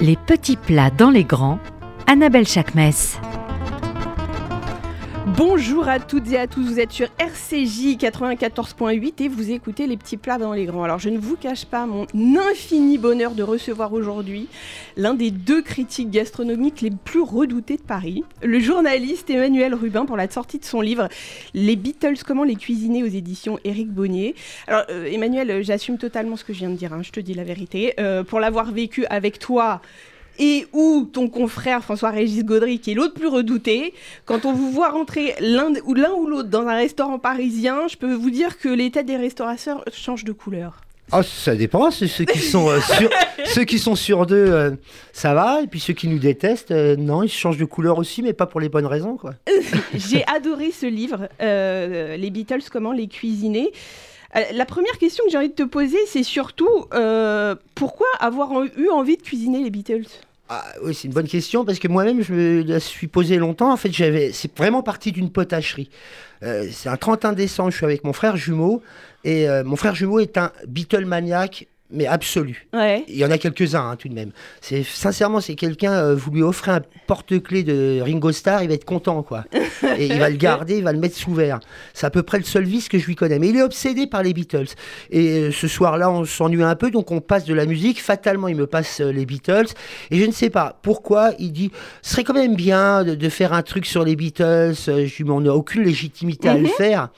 Les petits plats dans les grands, Annabelle Chakmes. Bonjour à toutes et à tous, vous êtes sur RCJ 94.8 et vous écoutez les petits plats dans les grands. Alors je ne vous cache pas mon infini bonheur de recevoir aujourd'hui l'un des deux critiques gastronomiques les plus redoutés de Paris, le journaliste Emmanuel Rubin pour la sortie de son livre Les Beatles, comment les cuisiner aux éditions Éric Bonnier. Alors euh, Emmanuel, j'assume totalement ce que je viens de dire, hein, je te dis la vérité. Euh, pour l'avoir vécu avec toi et ou ton confrère François-Régis Gaudry, qui est l'autre plus redouté, quand on vous voit rentrer l'un ou l'un ou l'autre dans un restaurant parisien, je peux vous dire que têtes des restaurateurs changent de couleur. Oh, ça dépend. Ceux qui sont euh, sur, ceux qui sont sur deux, euh, ça va. Et puis ceux qui nous détestent, euh, non, ils changent de couleur aussi, mais pas pour les bonnes raisons, quoi. J'ai adoré ce livre, les Beatles, comment les cuisiner. La première question que j'ai envie de te poser, c'est surtout pourquoi avoir eu envie de cuisiner les Beatles? Ah, oui, c'est une bonne question parce que moi-même, je me la suis posé longtemps. En fait, j'avais, c'est vraiment parti d'une potacherie. c'est un 31 décembre, je suis avec mon frère jumeau et mon frère jumeau est un Beatlemaniaque mais absolu. Il y en a quelques-uns hein, tout de même. C'est sincèrement, c'est quelqu'un, euh, vous lui offrez un porte-clés de Ringo Starr, il va être content quoi. et il va le garder, il va le mettre sous verre. C'est à peu près le seul vice que je lui connais. Mais il est obsédé par les Beatles. Et euh, ce soir-là, on s'ennuie un peu, donc on passe de la musique. Fatalement, il me passe euh, les Beatles. Et je ne sais pas pourquoi il dit, ce serait quand même bien de, faire un truc sur les Beatles. Je lui dis, mais on n'a aucune légitimité à le mhm. faire.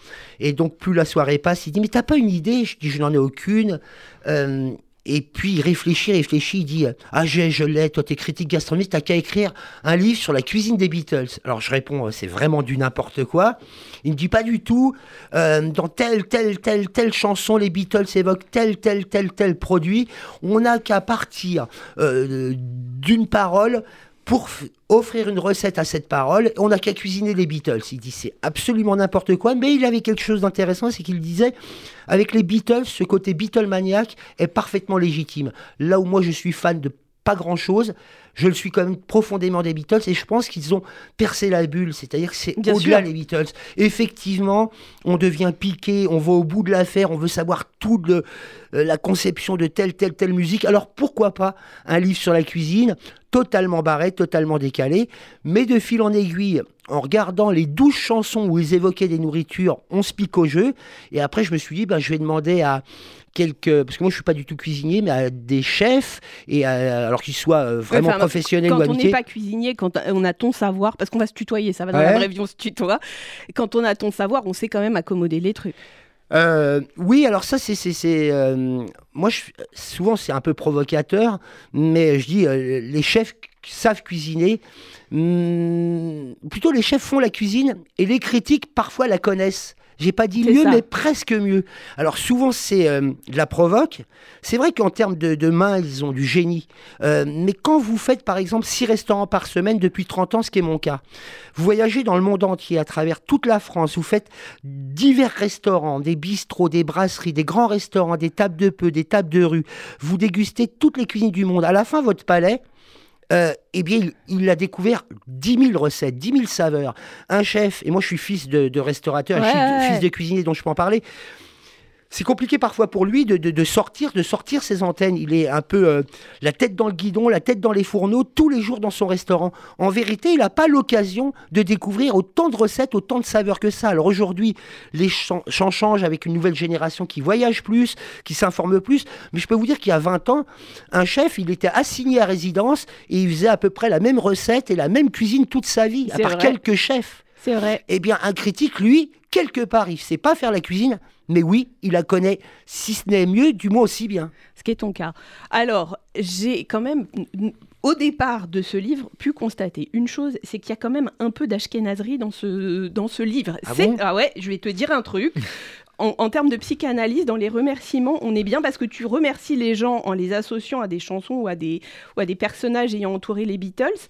Et donc plus la soirée passe, il dit, mais t'as pas une idée? Je dis, je n'en ai aucune. Euh, et puis il réfléchit, réfléchit, il dit Ah, je, je l'ai, toi, t'es critique gastronomique, t'as qu'à écrire un livre sur la cuisine des Beatles. Alors je réponds C'est vraiment du n'importe quoi. Il me dit Pas du tout. Euh, dans telle, telle, telle, telle chanson, les Beatles évoquent tel, tel, tel, tel produit. On n'a qu'à partir euh, d'une parole pour offrir une recette à cette parole, on n'a qu'à cuisiner les Beatles. Il dit c'est absolument n'importe quoi, mais il avait quelque chose d'intéressant, c'est qu'il disait avec les Beatles, ce côté Beatlemaniaque est parfaitement légitime. Là où moi je suis fan de pas grand-chose, je le suis quand même profondément des Beatles et je pense qu'ils ont percé la bulle, c'est-à-dire que c'est au-delà les Beatles. Effectivement, on devient piqué, on va au bout de l'affaire, on veut savoir toute euh, la conception de telle, telle, telle musique. Alors pourquoi pas un livre sur la cuisine, totalement barré, totalement décalé, mais de fil en aiguille, en regardant les douze chansons où ils évoquaient des nourritures, on se pique au jeu. Et après, je me suis dit, ben, je vais demander à quelques, parce que moi je suis pas du tout cuisinier, mais à des chefs, et alors qu'ils soient euh, vraiment professionnels quand ou on n'est pas cuisinier, quand on a ton savoir, parce qu'on va se tutoyer, ça va dans la vraie vie, on se tutoie. Quand on a ton savoir, on sait quand même accommoder les trucs. Euh, oui, alors ça, c'est. Euh, moi, je, souvent, c'est un peu provocateur, mais je dis, les chefs savent cuisiner. Hmm, plutôt, les chefs font la cuisine et les critiques, parfois, la connaissent. J'ai pas dit mieux, mais presque mieux. Alors souvent c'est euh, de la provoque. C'est vrai qu'en termes de, de, main, ils ont du génie. Euh, mais quand vous faites par exemple six restaurants par semaine depuis 30 ans, ce qui est mon cas, vous voyagez dans le monde entier, à travers toute la France, vous faites divers restaurants, des bistrots, des brasseries, des grands restaurants, des tables de peu, des tables de rue. Vous dégustez toutes les cuisines du monde. À la fin, votre palais, euh, eh bien, il, a découvert 10 000 recettes, 10 000 saveurs. Un chef, et moi je suis fils de, restaurateur, fils de cuisinier dont je peux en parler, c'est compliqué parfois pour lui de, sortir, de sortir ses antennes. Il est un peu euh, la tête dans le guidon, la tête dans les fourneaux, tous les jours dans son restaurant. En vérité, il n'a pas l'occasion de découvrir autant de recettes, autant de saveurs que ça. Alors aujourd'hui, les champs changent avec une nouvelle génération qui voyage plus, qui s'informe plus. Mais je peux vous dire qu'il y a 20 ans, un chef, il était assigné à résidence et il faisait à peu près la même recette et la même cuisine toute sa vie, à part quelques chefs. C'est vrai. Eh bien, un critique, lui, quelque part, il ne sait pas faire la cuisine, mais oui, il la connaît, si ce n'est mieux, du moins aussi bien. Ce qui est ton cas. Alors, j'ai quand même, au départ de ce livre, pu constater une chose, c'est qu'il y a quand même un peu d'ashkenazerie dans ce, dans ce livre. Ah, bon? ah ouais, je vais te dire un truc. En, termes de psychanalyse, dans les remerciements, on est bien parce que tu remercies les gens en les associant à des chansons ou à des, ou à des personnages ayant entouré les Beatles.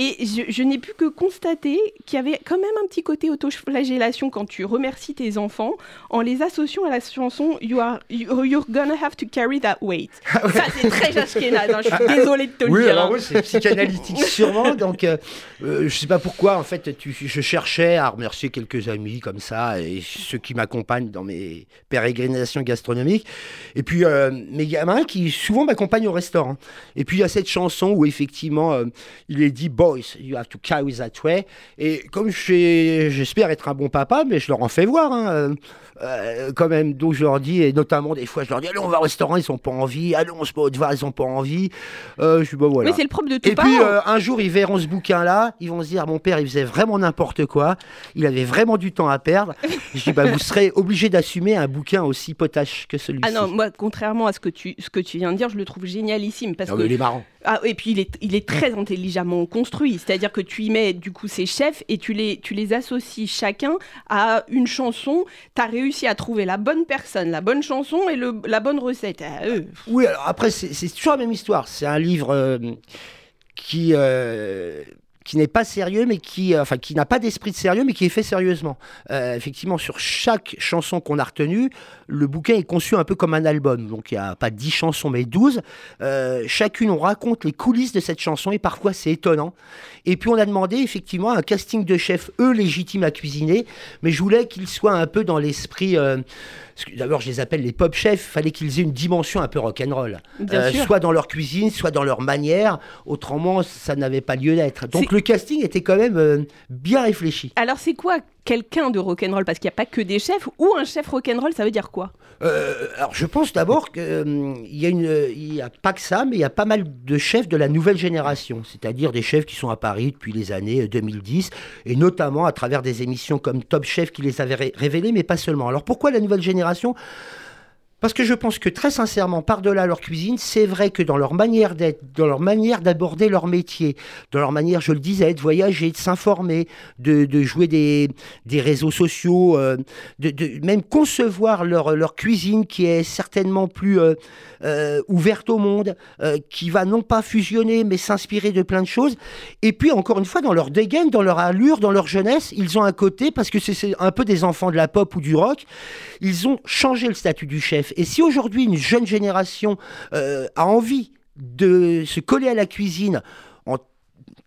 Et je, n'ai pu que constater qu'il y avait quand même un petit côté autoflagellation quand tu remercies tes enfants en les associant à la chanson You are, You're gonna have to carry that weight. Ah Ça, c'est très Ashkenaz, hein, je suis désolée de te le dire. Alors, oui, c'est psychanalytique sûrement. Donc, euh, euh, je sais pas pourquoi, en fait, tu, je cherchais à remercier quelques amis comme ça et ceux qui m'accompagnent dans mes pérégrinations gastronomiques. Et puis, euh, mes gamins qui souvent m'accompagnent au restaurant. Et puis, il y a cette chanson où effectivement, euh, il est dit You have to carry that way. Et comme j'espère être un bon papa, mais je leur en fais voir. Hein, euh, quand même, donc je leur dis, et notamment des fois, je leur dis, allez, on va au restaurant, ils ont pas envie, allez, on se met au devoir, ils ont pas envie. Euh, je bah, voilà. Mais c'est le propre de tout Et puis, euh, un jour, ils verront ce bouquin-là, ils vont se dire, mon père, il faisait vraiment n'importe quoi, il avait vraiment du temps à perdre. je dis, bah, vous serez obligé d'assumer un bouquin aussi potache que celui-ci. Ah non, moi, contrairement à ce que tu, ce que tu viens de dire, je le trouve génialissime. Parce que... il est marrant. Ah, et puis il est, il est très intelligemment construit, c'est-à-dire que tu y mets du coup ces chefs et tu les, tu les associes chacun à une chanson. Tu as réussi à trouver la bonne personne, la bonne chanson et le, la bonne recette. Ah, oui, alors après, c'est toujours la même histoire. C'est un livre euh, qui. Euh, qui n'est pas sérieux, mais qui, euh, enfin, qui n'a pas d'esprit de sérieux, mais qui est fait sérieusement. Euh, effectivement, sur chaque chanson qu'on a retenue, le bouquin est conçu un peu comme un album. Donc, il n'y a pas 10 chansons, mais 12. Euh, chacune, on raconte les coulisses de cette chanson, et parfois, c'est étonnant. Et puis, on a demandé, effectivement, un casting de chefs, eux, légitimes à cuisiner, mais je voulais qu'ils soient un peu dans l'esprit... D'abord, je les appelle les pop chefs. Il fallait qu'ils aient une dimension un peu rock'n'roll. Soit dans leur cuisine, soit dans leur manière. Autrement, ça n'avait pas lieu d'être. Donc le casting était quand même euh, bien réfléchi. Alors, c'est quoi quelqu'un de rock'n'roll? Parce qu'il n'y a pas que des chefs. Ou un chef rock'n'roll, ça veut dire quoi? Euh, Alors, je pense d'abord qu'il n'y a, pas que ça, mais il y a pas mal de chefs de la nouvelle génération. C'est-à-dire des chefs qui sont à Paris depuis les années 2010, et notamment à travers des émissions comme Top Chef qui les avaient révélés, mais pas seulement. Alors, pourquoi la nouvelle génération? Parce que je pense que très sincèrement, par-delà leur cuisine, c'est vrai que dans leur manière d'être, dans leur manière d'aborder leur métier, dans leur manière, je le disais, de voyager, de s'informer, de, jouer des, réseaux sociaux, euh, de, même concevoir leur, leur cuisine qui est certainement plus euh, euh, ouverte au monde, qui va non pas fusionner, mais s'inspirer de plein de choses. Et puis, encore une fois, dans leur dégaine, dans leur allure, dans leur jeunesse, ils ont un côté, parce que c'est un peu des enfants de la pop ou du rock, ils ont changé le statut du chef. Et si aujourd'hui une jeune génération euh, a envie de se coller à la cuisine en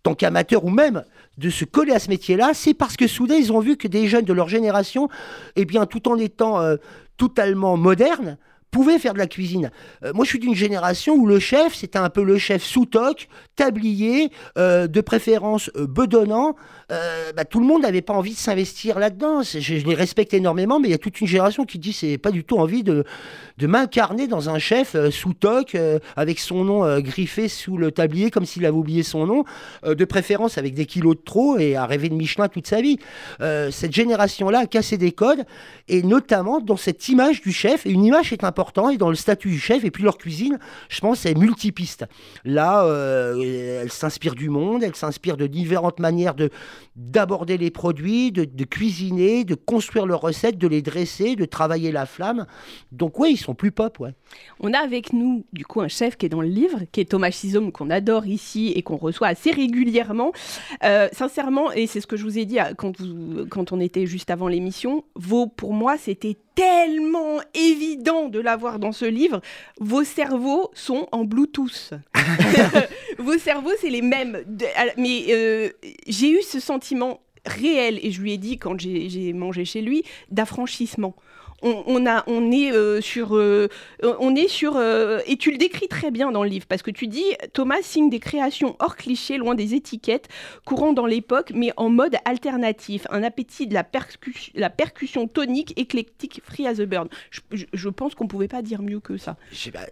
tant qu'amateur ou même de se coller à ce métier-là, c'est parce que soudain ils ont vu que des jeunes de leur génération, eh bien, tout en étant euh, totalement modernes, pouvaient faire de la cuisine. Euh, moi, je suis d'une génération où le chef, c'était un peu le chef sous toc, tablier, de préférence bedonnant, euh, bah, tout le monde n'avait pas envie de s'investir là-dedans. Je, les respecte énormément, mais il y a toute une génération qui dit c'est pas du tout envie de, m'incarner dans un chef euh, sous toc, euh, avec son nom griffé sous le tablier comme s'il avait oublié son nom, de préférence avec des kilos de trop et à rêver de Michelin toute sa vie. cette génération-là a cassé des codes, et notamment dans cette image du chef. Et une image est importante, et dans le statut du chef, et puis leur cuisine, je pense, c'est multipiste. Là, elle s'inspire du monde, elle s'inspire de différentes manières de, d'aborder les produits, de, cuisiner, de construire leurs recettes, de les dresser, de travailler la flamme. Donc oui, ils sont plus pop, ouais. On a avec nous, du coup, un chef qui est dans le livre, qui est Thomas Chisholm, qu'on adore ici et qu'on reçoit assez régulièrement. Euh, sincèrement, et c'est ce que je vous ai dit quand, quand on était juste avant l'émission, vos, pour moi, c'était tellement évident de l'avoir dans ce livre. Vos cerveaux sont en Bluetooth. Vos cerveaux, c'est les mêmes. mais euh, j'ai eu ce sentiment réel, et je lui ai dit quand j'ai mangé chez lui, d'affranchissement on, a, on est euh, sur, euh, on est sur, euh, et tu le décris très bien dans le livre parce que tu dis Thomas signe des créations hors cliché, loin des étiquettes, courant dans l'époque, mais en mode alternatif, un appétit de la, percussion tonique, éclectique, free as a bird. Je, pense qu'on pouvait pas dire mieux que ça.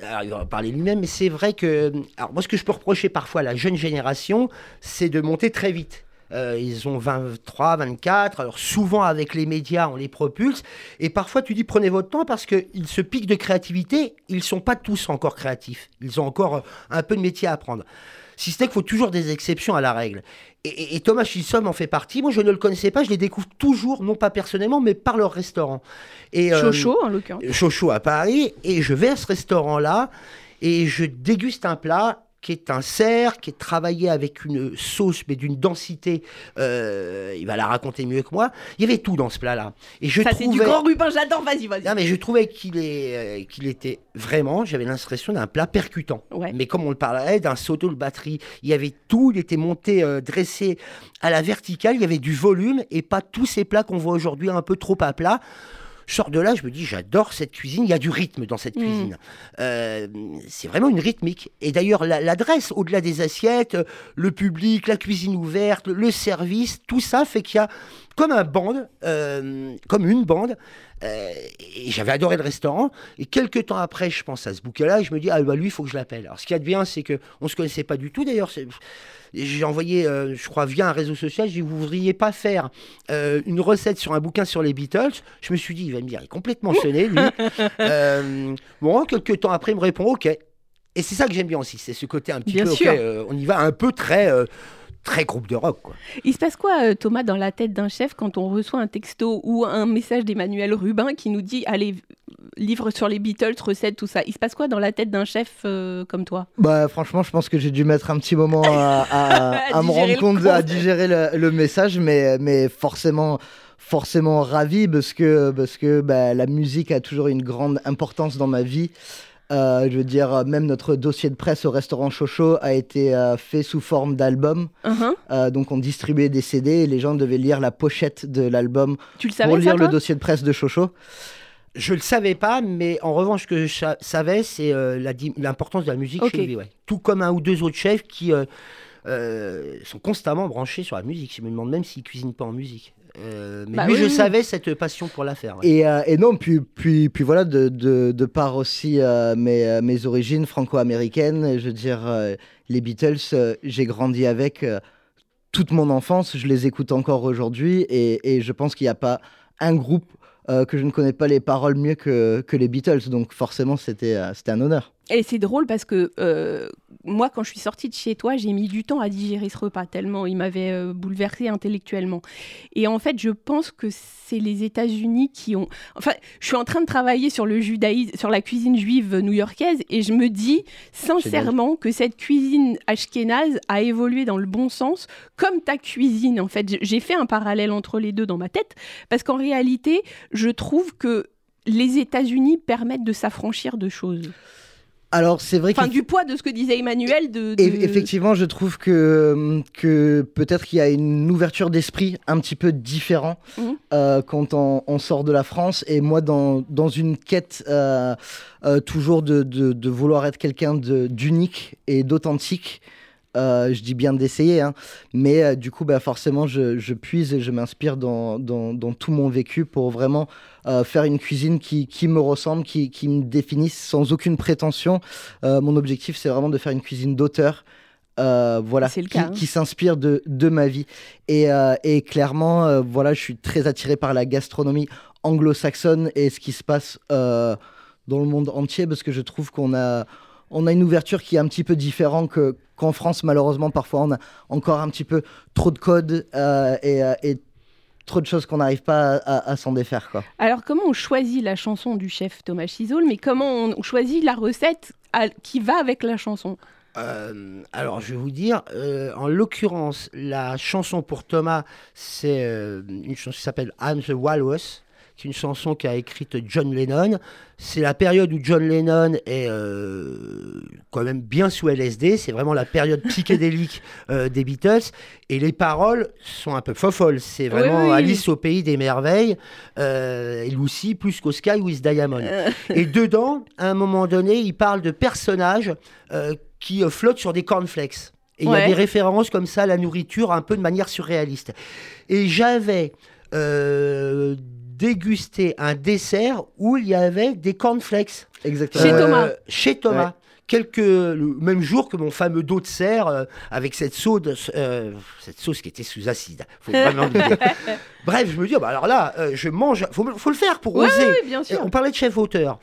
alors, il va parler lui-même, mais c'est vrai que, alors moi, ce que je peux reprocher parfois à la jeune génération, c'est de monter très vite. Euh, ils ont 23, 24. Alors souvent avec les médias, on les propulse. Et parfois, tu dis prenez votre temps parce qu'ils se piquent de créativité. Ils ne sont pas tous encore créatifs. Ils ont encore euh, un peu de métier à apprendre. Si ce n'est qu'il faut toujours des exceptions à la règle. Et, Thomas Chisholm en fait partie. Moi, je ne le connaissais pas. Je les découvre toujours, non pas personnellement, mais par leur restaurant. Et, euh, Chocho, en l'occurrence. Chocho à Paris. Et je vais à ce restaurant-là et je déguste un plat qui est un cerf, qui est travaillé avec une sauce, mais d'une densité, euh, il va la raconter mieux que moi. Il y avait tout dans ce plat-là. Et je Ça, c'est du grand Rubin, j'adore, vas-y, vas-y. Non, mais je trouvais qu'il est, euh, qu'il était vraiment, j'avais l'impression d'un plat percutant. Mais comme on le parlait, d'un saut de batterie, il y avait tout, il était monté, euh, dressé à la verticale, il y avait du volume et pas tous ces plats qu'on voit aujourd'hui un peu trop à plat. Je sors de là, je me dis, j'adore cette cuisine, il y a du rythme dans cette mm. cuisine. Euh, c'est vraiment une rythmique. Et d'ailleurs, l'adresse, au-delà des assiettes, le public, la cuisine ouverte, le service, tout ça fait qu'il y a comme un bande, euh, comme une bande. Euh, et j'avais adoré le restaurant. Et quelques temps après, je pense à ce bouquet-là et je me dis, ah bah lui, il faut que je l'appelle. Alors ce qui y a de bien, c'est qu'on ne se connaissait pas du tout d'ailleurs. J'ai envoyé, euh, je crois, via un réseau social, j'ai dit, vous ne voudriez pas faire une recette sur un bouquin sur les Beatles? Je me suis dit, il va me dire, il est complètement sonné, lui. bon, quelques temps après, il me répond, ok. Et c'est ça que j'aime bien aussi, c'est ce côté un petit peu, on y va un peu très très groupe de rock. Quoi. Il se passe quoi, euh, Thomas, dans la tête d'un chef quand on reçoit un texto ou un message d'Emmanuel Rubin qui nous dit Allez, livre sur les Beatles, recettes, tout ça? Il se passe quoi dans la tête d'un chef euh, comme toi? Bah, franchement, je pense que j'ai dû mettre un petit moment à, me rendre compte, à digérer le, message, mais, mais forcément forcément ravi parce que, parce que bah, la musique a toujours une grande importance dans ma vie. Euh, je veux dire, même notre dossier de presse au restaurant Chocho a été euh, fait sous forme d'album. Uh-huh. Euh, donc on distribuait des CD et les gens devaient lire la pochette de l'album pour lire le dossier de presse de Chocho. Je le savais pas, mais en revanche, ce que je savais, c'est l'importance de la musique chez lui. Tout comme un ou deux autres chefs qui sont constamment branchés sur la musique. Je me demande même s'ils cuisinent pas en musique. Euh, mais bah lui, je savais cette passion pour la faire. Et, euh, et, non, puis, puis, puis voilà, de, de, de par aussi euh, mes, mes, origines franco-américaines, je veux dire, les Beatles, j'ai grandi avec toute mon enfance, je les écoute encore aujourd'hui, et, et, je pense qu'il n'y a pas un groupe que je ne connais pas les paroles mieux que, que les Beatles, donc forcément, c'était c'était un honneur. Et c'est drôle parce que moi, quand je suis sortie de chez toi, j'ai mis du temps à digérer ce repas, tellement il m'avait euh, bouleversé intellectuellement. Et en fait, je pense que c'est les États-Unis qui ont. Enfin, je suis en train de travailler sur le judaïsme, sur la cuisine juive new-yorkaise, et je me dis sincèrement que cette cuisine ashkénaze a évolué dans le bon sens, comme ta cuisine. En fait, j'ai fait un parallèle entre les deux dans ma tête, parce qu'en réalité, je trouve que les États-Unis permettent de s'affranchir de choses. Alors c'est vrai. Enfin, du poids de ce que disait Emmanuel. De, Effectivement, je trouve que, que peut-être qu'il y a une ouverture d'esprit un petit peu différent mhm. euh, quand on, sort de la France. Et moi, dans, dans une quête euh, euh, toujours de, de, vouloir être quelqu'un d'unique et d'authentique, euh, je dis bien d'essayer, hein. mais euh, du coup, bah, forcément, je, puise et je m'inspire dans, dans, tout mon vécu pour vraiment euh, faire une cuisine qui, qui me ressemble, qui, qui, me définisse sans aucune prétention. mon objectif, c'est vraiment de faire une cuisine d'auteur. voilà, qui, hein. qui s'inspire de, de, ma vie. Et, et clairement, voilà, je suis très attiré par la gastronomie anglo-saxonne et ce qui se passe dans le monde entier parce que je trouve qu'on a, on a une ouverture qui est un petit peu différente qu'en France, malheureusement, parfois on a encore un petit peu trop de codes euh, euh, et, trop de choses qu'on n'arrive pas à, s'en défaire. Quoi. Alors, comment on choisit la chanson du chef Thomas Chisoul, mais comment on choisit la recette qui va avec la chanson? Euh, alors, je vais vous dire, en l'occurrence, la chanson pour Thomas, c'est une chanson qui s'appelle I'm the Walrus. C'est une chanson qu'a écrite John Lennon. C'est la période où John Lennon est euh, quand même bien sous LSD. C'est vraiment la période psychédélique euh, des Beatles. Et les paroles sont un peu folles. C'est vraiment Alice au pays des merveilles. Euh, et Lucy plus qu'au Sky with Diamond. et dedans, à un moment donné, il parle de personnages qui flottent sur des cornflakes. Et il y a des références comme ça à la nourriture un peu de manière surréaliste. Et j'avais déguster un dessert où il y avait des cornflakes. Exactement. Chez Thomas. Euh, chez Thomas. Quelques, le même jour que mon fameux dos de serre euh, avec cette sauce, euh, cette sauce qui était sous acide. Faut vraiment Bref, je me dis, oh, bah alors là, je mange. Faut, faut le faire pour oser. bien sûr. on parlait de chef auteur.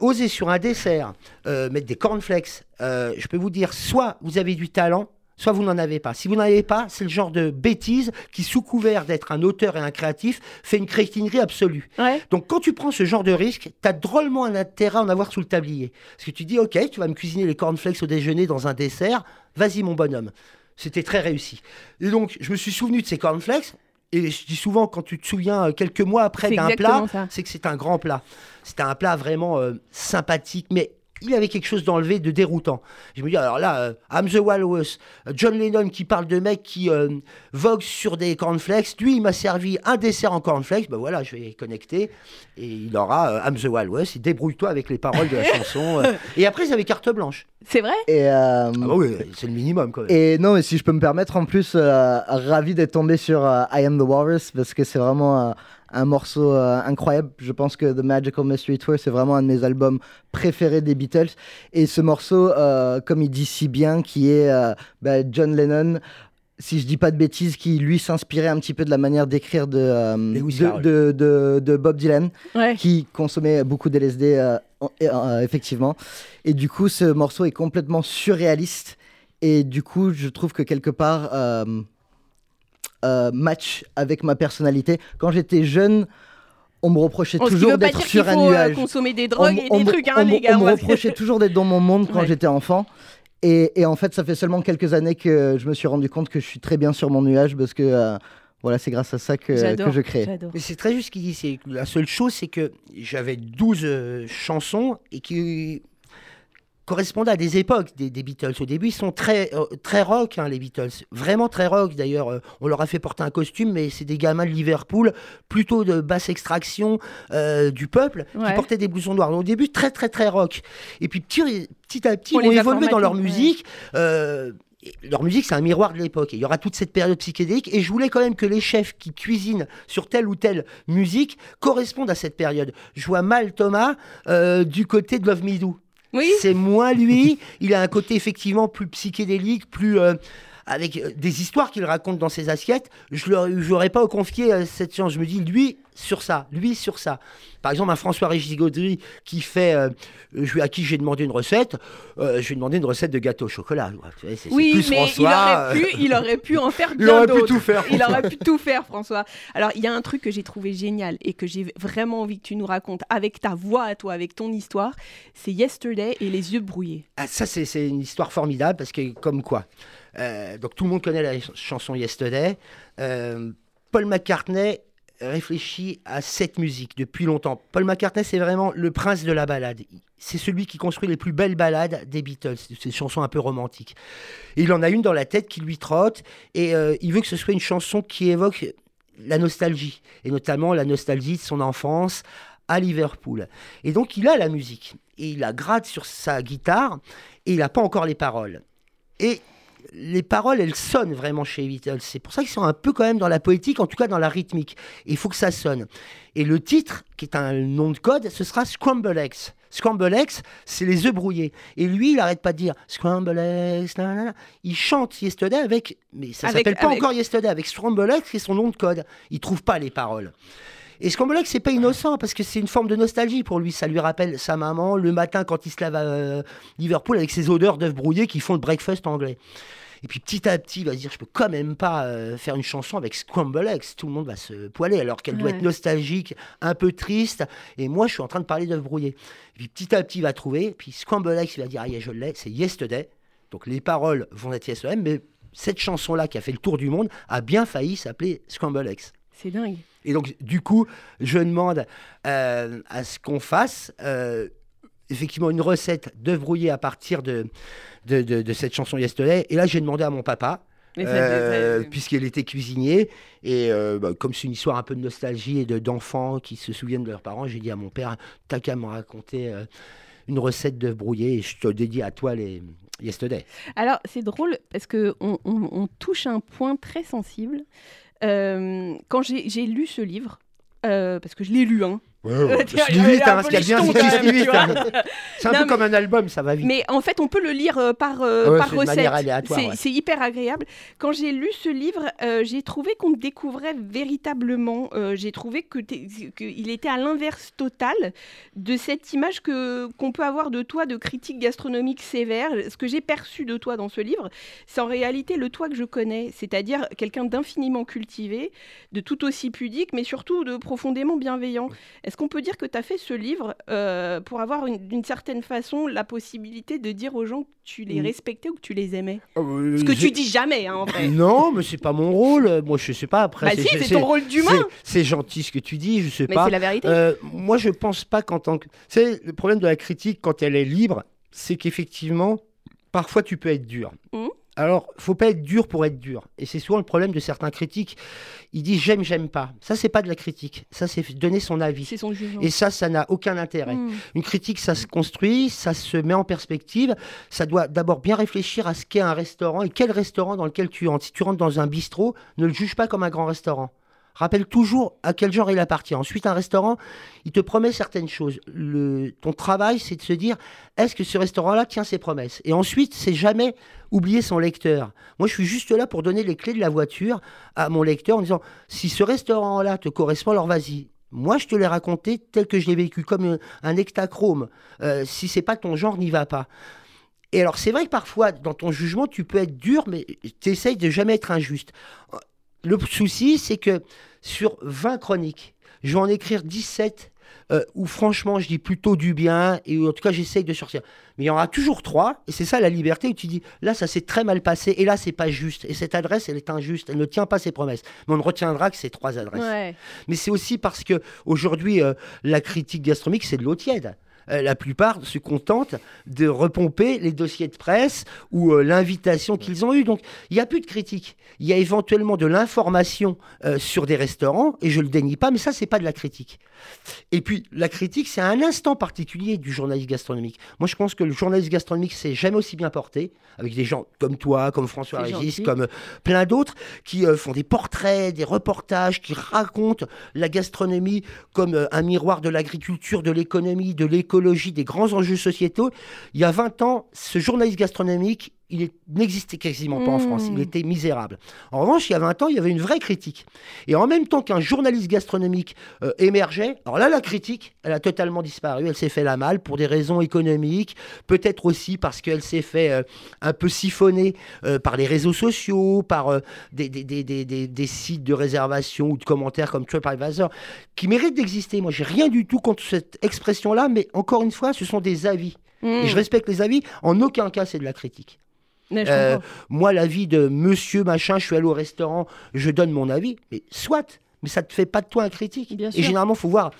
oser sur un dessert mettre des cornflakes. je peux vous dire, soit vous avez du talent, soit vous n'en avez pas. Si vous n'en avez pas, c'est le genre de bêtise qui, sous couvert d'être un auteur et un créatif, fait une crétinerie absolue. Donc quand tu prends ce genre de risque, tu as drôlement un intérêt à en avoir sous le tablier. Parce que tu dis, ok, tu vas me cuisiner les cornflakes au déjeuner dans un dessert, vas-y mon bonhomme. C'était très réussi. Et donc, je me suis souvenu de ces cornflakes. Et je dis souvent, quand tu te souviens euh, quelques mois après d'un plat, c'est que c'est un grand plat. C'était un plat vraiment euh, sympathique, mais il avait quelque chose d'enlevé, de déroutant. Je me dis, alors là, euh, I'm the Walrus, John Lennon qui parle de mecs qui euh, voguent sur des cornflakes, lui, il m'a servi un dessert en cornflakes, ben voilà, je vais connecter, et il aura euh, I'm the Walrus, il débrouille-toi avec les paroles de la chanson. et après, ils avaient carte blanche. C'est vrai? Et ah bah oui, c'est le minimum quand même. Et non, mais si je peux me permettre, en plus, ravi d'être tombé sur I Am the Walrus, parce que c'est vraiment un morceau euh, incroyable. Je pense que The Magical Mystery Tour, c'est vraiment un de mes albums préférés des Beatles. Et ce morceau, euh, comme il dit si bien, qui est euh, bah, John Lennon si je dis pas de bêtises, qui lui s'inspirait un petit peu de la manière d'écrire de, de, de, Bob Dylan, qui consommait beaucoup d'LSD, effectivement. Et du coup, ce morceau est complètement surréaliste. Et du coup, je trouve que quelque part, euh, match avec ma personnalité. Quand j'étais jeune, on me reprochait toujours d'être sur un euh, nuage. consommer des drogues et des trucs, hein, les gars. On, me reprochait toujours d'être dans mon monde quand j'étais enfant. Et, et, en fait, ça fait seulement quelques années que je me suis rendu compte que je suis très bien sur mon nuage parce que euh, voilà, c'est grâce à ça que, que je crée. Mais c'est très juste ce qu'il dit. La seule chose, c'est que j'avais 12 chansons et qui correspondent à des époques des, Beatles. Au début, ils sont très, euh, très rock, hein, les Beatles. Vraiment très rock. D'ailleurs, euh, on leur a fait porter un costume, mais c'est des gamins de Liverpool, plutôt de basse extraction euh, du peuple, qui portaient des blousons noirs. Donc, au début, très, très, très rock. Et puis, petit, petit à petit, on, ils ont évolué dans leur musique. leur musique, c'est un miroir de l'époque. Il y aura toute cette période psychédélique. Et je voulais quand même que les chefs qui cuisinent sur telle ou telle musique correspondent à cette période. Je vois mal Thomas du côté de Love Me Do. C'est moins lui. Il a un côté effectivement plus psychédélique, plus. Euh, avec euh, des histoires qu'il raconte dans ses assiettes, je n'aurais pas confié euh, cette chance. Je me dis, lui, sur ça, lui, sur ça. Par exemple, un François-Régis Gaudry qui fait, à qui j'ai demandé une recette, je lui ai demandé une recette de gâteau au chocolat. oui, mais il aurait, pu, il aurait pu en faire bien. Il aurait pu tout faire. Il aurait pu tout faire, François. Alors, il y a un truc que j'ai trouvé génial et que j'ai vraiment envie que tu nous racontes avec ta voix à toi, avec ton histoire, c'est Yesterday et les yeux brouillés. Ah, ça, c'est une histoire formidable parce que, comme quoi euh, donc tout le monde connaît la chanson Yesterday. Euh, Paul McCartney réfléchit à cette musique depuis longtemps. Paul McCartney, c'est vraiment le prince de la balade. C'est celui qui construit les plus belles balades des Beatles, ces chansons un peu romantiques. il en a une dans la tête qui lui trotte, et euh, il veut que ce soit une chanson qui évoque la nostalgie, et notamment la nostalgie de son enfance à Liverpool. Et donc il a la musique, et il la gratte sur sa guitare, et il n'a pas encore les paroles. Et les paroles, elles sonnent vraiment chez Beatles. C'est pour ça qu'ils sont un peu quand même dans la poétique, en tout cas dans la rythmique. Il faut que ça sonne. Et le titre, qui est un nom de code, ce sera Scramble X. Scramble X, c'est les œufs brouillés. Et lui, il n'arrête pas de dire Scramble X, il chante Yesterday avec, mais ça s'appelle pas encore Yesterday, avec Scramble X, qui est son nom de code. Il trouve pas les paroles. Et Scramble X, c'est pas innocent parce que c'est une forme de nostalgie pour lui. Ça lui rappelle sa maman le matin quand il se lave à euh, Liverpool avec ses odeurs d'œufs brouillés qui font le breakfast anglais. Et puis petit à petit, il va se dire, je peux quand même pas euh, faire une chanson avec Scramble. Tout le monde va se poiler, alors qu'elle doit être nostalgique, un peu triste. Et moi, je suis en train de parler d'œuvre brouillée. Et puis petit à petit, il va trouver. Puis Scramble il va dire, ah, je l'ai, c'est Yesterday. Donc les paroles vont être Yesterday, mais cette chanson-là qui a fait le tour du monde a bien failli s'appeler Scramble. C'est dingue. Et donc, du coup, je demande euh, à ce qu'on fasse euh, effectivement une recette d'œufs brouillés à partir de, de, cette chanson Yesterday. Et là, j'ai demandé à mon papa. Euh, puisqu'il était cuisinier et bah, comme c'est une histoire un peu de nostalgie et d'enfants qui se souviennent de leurs parents, j'ai dit à mon père t'as qu'à me raconter une recette d'œufs brouillés et je te dédie à toi les Yesterday. Alors c'est drôle parce que on, touche un point très sensible. Quand j'ai lu ce livre, parce que je l'ai lu, hein, Ouais, C'est un peu comme un album, ça va vite. Mais en fait, on peut le lire euh, par, euh, par recette. C'est hyper agréable. Quand j'ai lu ce livre, euh, j'ai trouvé qu'on découvrait véritablement. j'ai trouvé que qu'il était à l'inverse total de cette image que qu'on peut avoir de toi de critique gastronomique sévère. Ce que j'ai perçu de toi dans ce livre, c'est en réalité le toi que je connais, c'est-à-dire quelqu'un d'infiniment cultivé, de tout aussi pudique, mais surtout de profondément bienveillant. Est-ce qu'on peut dire que tu as fait ce livre euh, pour avoir d'une certaine façon la possibilité de dire aux gens que tu les respectais ou que tu les aimais? Euh, Ce que tu dis jamais, hein, en vrai. Non, mais c'est pas mon rôle. Moi, je sais pas. Après, bah c'est ton rôle d'humain. C'est gentil ce que tu dis, je sais mais pas. c'est la vérité. Euh, moi, je pense pas qu'en tant que. C'est le problème de la critique quand elle est libre, c'est qu'effectivement, parfois tu peux être dur. Mmh. Alors, faut pas être dur pour être dur. Et c'est souvent le problème de certains critiques. Ils disent j'aime, j'aime pas. Ça, c'est pas de la critique. Ça, c'est donner son avis. C'est son jugement. Et ça, ça n'a aucun intérêt. Hmm. Une critique, ça se construit, ça se met en perspective. Ça doit d'abord bien réfléchir à ce qu'est un restaurant et quel restaurant dans lequel tu entres. Si tu rentres dans un bistrot, ne le juge pas comme un grand restaurant. Rappelle toujours à quel genre il appartient. Ensuite, un restaurant, il te promet certaines choses. Ton travail, c'est de se dire, est-ce que ce restaurant-là tient ses promesses? Et ensuite, c'est jamais oublier son lecteur. Moi, je suis juste là pour donner les clés de la voiture à mon lecteur en disant, si ce restaurant-là te correspond, alors vas-y. Moi, je te l'ai raconté tel que je l'ai vécu, comme un, hectachrome. Euh, si c'est pas ton genre, n'y va pas. Et alors, c'est vrai que parfois, dans ton jugement, tu peux être dur, mais tu essayes de jamais être injuste. Le souci, c'est que sur 20 chroniques, je vais en écrire 17 euh, où franchement je dis plutôt du bien et où, en tout cas j'essaye de sortir. Mais il y en aura toujours trois et c'est ça la liberté où tu dis là ça s'est très mal passé et là c'est pas juste et cette adresse elle est injuste, elle ne tient pas ses promesses. Mais on ne retiendra que ces trois adresses. Mais c'est aussi parce que aujourd'hui euh, la critique gastronomique c'est de l'eau tiède. Euh, la plupart se contentent de repomper les dossiers de presse ou euh, l'invitation qu'ils ont eue. Donc, il n'y a plus de critique. Il y a éventuellement de l'information euh, sur des restaurants, et je ne le dénie pas, mais ça, c'est pas de la critique. Et puis, la critique, c'est un instant particulier du journalisme gastronomique. Moi, je pense que le journalisme gastronomique s'est jamais aussi bien porté, avec des gens comme toi, comme François Régis, comme plein d'autres, qui font des portraits, des reportages, qui racontent la gastronomie comme un miroir de l'agriculture, de l'économie, de l'économie des grands enjeux sociétaux. Il y a 20 ans, ce journaliste gastronomique, il n'existait quasiment pas en hmm. France. Il était misérable. En revanche, il y a 20 ans, il y avait une vraie critique. Et en même temps qu'un journaliste gastronomique euh, émergeait, alors là, la critique, elle a totalement disparu. Elle s'est fait la malle pour des raisons économiques, peut-être aussi parce qu'elle s'est fait euh, un peu siphonner euh, par les réseaux sociaux, par des, des, des, des, sites de réservation ou de commentaires comme TripAdvisor, qui méritent d'exister. Moi, j'ai rien du tout contre cette expression-là, mais encore une fois, ce sont des avis. Et je hmm. respecte les avis. En aucun cas, c'est de la critique. Euh, moi, l'avis de monsieur machin, je suis allé au restaurant, je donne mon avis. Mais soit, mais ça ne te fait pas de toi un critique. et généralement, il faut voir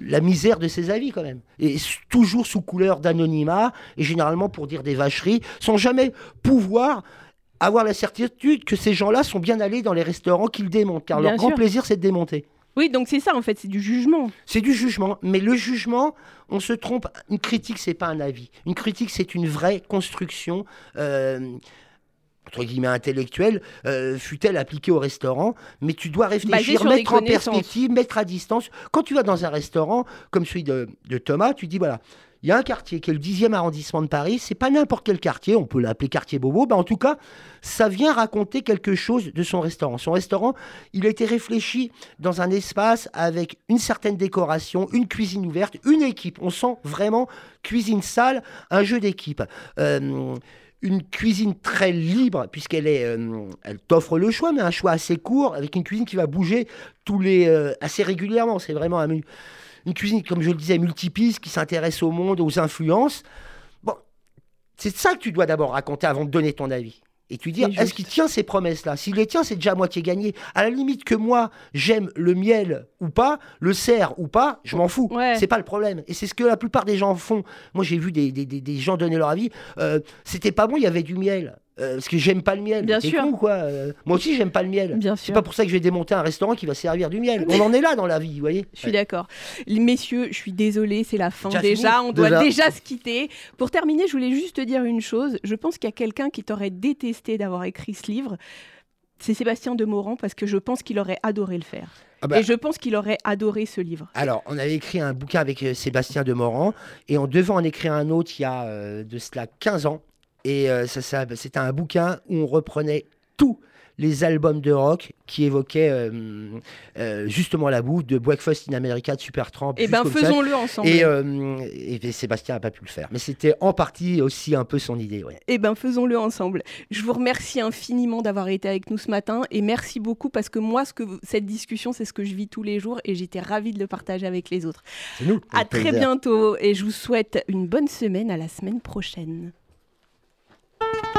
la misère de ces avis quand même. Et toujours sous couleur d'anonymat, et généralement pour dire des vacheries, sans jamais pouvoir avoir la certitude que ces gens-là sont bien allés dans les restaurants qu'ils démontent. Car leur grand plaisir, c'est de démonter. Oui, donc c'est ça en fait, c'est du jugement. C'est du jugement, mais le jugement, on se trompe. Une critique, c'est pas un avis. Une critique, c'est une vraie construction. Euh, entre guillemets intellectuelle, euh, fut-elle appliquée au restaurant, mais tu dois réfléchir, mettre en perspective, mettre à distance. Quand tu vas dans un restaurant comme celui de Thomas, tu dis voilà, il y a un quartier qui est le 10e arrondissement de Paris. C'est pas n'importe quel quartier, on peut l'appeler quartier Bobo. Ben, en tout cas, ça vient raconter quelque chose de son restaurant. Son restaurant, il a été réfléchi dans un espace avec une certaine décoration, une cuisine ouverte, une équipe. On sent vraiment cuisine salle, un jeu d'équipe. Euh, une cuisine très libre puisqu'elle euh, t'offre le choix, mais un choix assez court avec une cuisine qui va bouger euh, assez régulièrement. C'est vraiment un une cuisine, comme je le disais, multipiste, qui s'intéresse au monde, aux influences. Bon, c'est ça que tu dois d'abord raconter avant de donner ton avis. Et tu dis, est-ce qu'il tient ces promesses-là? S'il les tient, c'est déjà à moitié gagné. À la limite que moi, j'aime le miel ou pas, le cerf ou pas, je m'en fous. C'est pas le problème. Et c'est ce que la plupart des gens font. Moi, j'ai vu des, des, des, gens donner leur avis. Euh, c'était pas bon, il y avait du miel. Euh, parce que j'aime pas le miel. Bien sûr. quoi. Euh, moi aussi, j'aime pas le miel. Bien C'est pas pour ça que je vais démonter un restaurant qui va servir du miel. On en est là dans la vie, vous voyez. Je suis d'accord. Messieurs, je suis désolée, c'est la fin déjà. On doit déjà. se quitter. Pour terminer, je voulais juste te dire une chose. Je pense qu'il y a quelqu'un qui t'aurait détesté d'avoir écrit ce livre. C'est Sébastien de Morand parce que je pense qu'il aurait adoré le faire. Ah bah. Et je pense qu'il aurait adoré ce livre. Alors, on avait écrit un bouquin avec euh, Sébastien Demorand et on devait en écrire un autre il y a euh, de cela 15 ans. Et euh, ça, ça c'était un bouquin où on reprenait tout les albums de rock qui évoquaient euh, euh, justement la boue de Breakfast in America de Supertramp. Eh ben faisons-le ensemble. Et, Sébastien n'a pas pu le faire, mais c'était en partie aussi un peu son idée. Ouais. Eh ben faisons-le ensemble. Je vous remercie infiniment d'avoir été avec nous ce matin et merci beaucoup parce que moi, ce que cette discussion, c'est ce que je vis tous les jours et j'étais ravie de le partager avec les autres. C'est nous. À très bientôt et je vous souhaite une bonne semaine. À la semaine prochaine. Thank you.